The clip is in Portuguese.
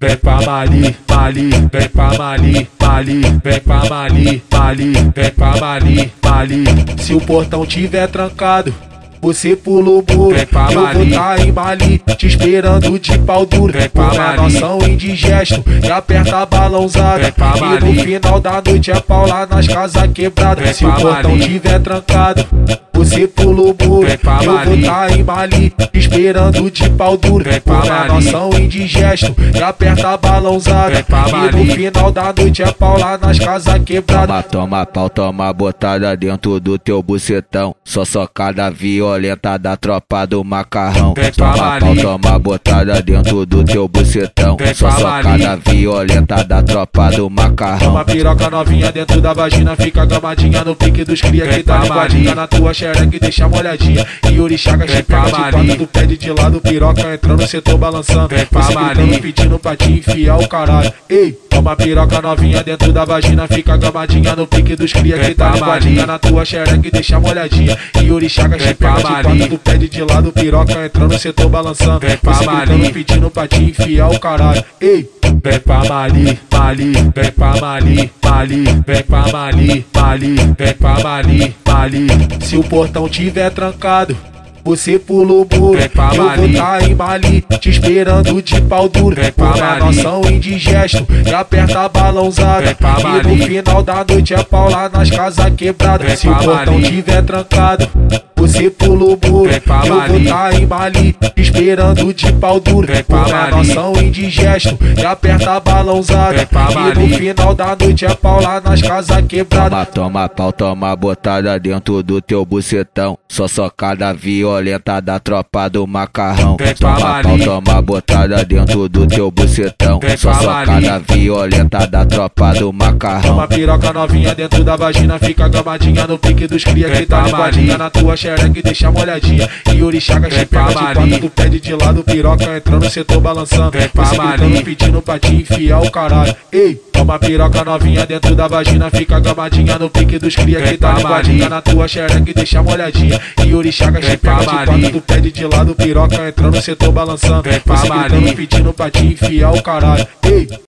vem pra Mali, Mali, vem pra Mali, Mali, vem pra Mali, Mali, vem pra Mali, Mali. Se o portão tiver trancado, você pula o muro, Vem pra eu Mali. vou tá em Mali, te esperando de pau duro. Vem pra Mali. noção indigesto, e aperta a balãozada. Vem pra E no Mali. final da noite é pau lá nas casas quebradas. Se o portão Mali. tiver trancado, o muro, Vem pra eu vou tá em Mali, esperando de pau duro. Vem pra Por Mali. noção indigesto, e aperta a balãozada. Pra E no final da noite é pau lá nas casas quebradas. Toma, toma pau, toma botada dentro do teu bucetão. Só socada violenta da tropa do macarrão. Vem pra Toma pau, toma botada dentro do teu bucetão. Só socada violenta da tropa do macarrão. Uma piroca novinha dentro da vagina Fica gamadinha no pique dos cria Que tá Mali. na tua xereca deixa molhadinha? E Urichaga Vem te pra pega de lado, piroca entrando Setor balançando. Vem pra gritando, pedindo pra te enfiar o caralho. Ei, uma piroca novinha dentro da vagina Fica gamadinha no pique dos cria Que tá Mali. na tua xereca deixa molhadinha E Urichaga te Vem pega pra de quatro Tu pede de lado, piroca entrando Setor balançando Vem pra Mali. pedindo pra te enfiar o caralho Ei, Vem pra Mali, Mali, vem pra Mali, Mali, vem pra Mali, Mali, vem pra Mali, Mali. Se o portão tiver trancado, você pula o muro. Vem pra eu vou tá em Mali, te esperando de pau duro. Mali. noção indigesto, e aperta a balãozada. E no final da noite é pau lá nas casas quebradas. Se o portão tiver trancado, você pula o muro. Vem pra eu vou tá em Mali, te esperando de pau duro. Mali. noção indigesto, e aperta a balãozada. E no final da noite é pau lá nas casas quebradas. Toma, toma pau, toma botada dentro do teu bucetão. Só socada violenta da tropa do macarrão. Vem pra Toma pau, toma botada dentro do teu bucetão. Vem Só pra socada violenta da tropa do macarrão. Uma piroca novinha dentro da vagina Fica gamadinha no pique dos cria Que tá Mali. na tua xereca e deixa molhadinha E Urichaga Vem te pega pra de quatro Tu pede de lado, piroca entrando Setor balançando Vem pra Você gritando, pedindo pra te enfiar o caralho Ei, uma piroca novinha dentro da vagina Fica gamadinha no pique dos cria Que tá Mali. na tua xereca e deixa molhadinha. E Vem te pega de quatro Tu pede de lado, piroca entrando Setor balançando. Você gritando, pedindo pra te enfiar o caralho. Ei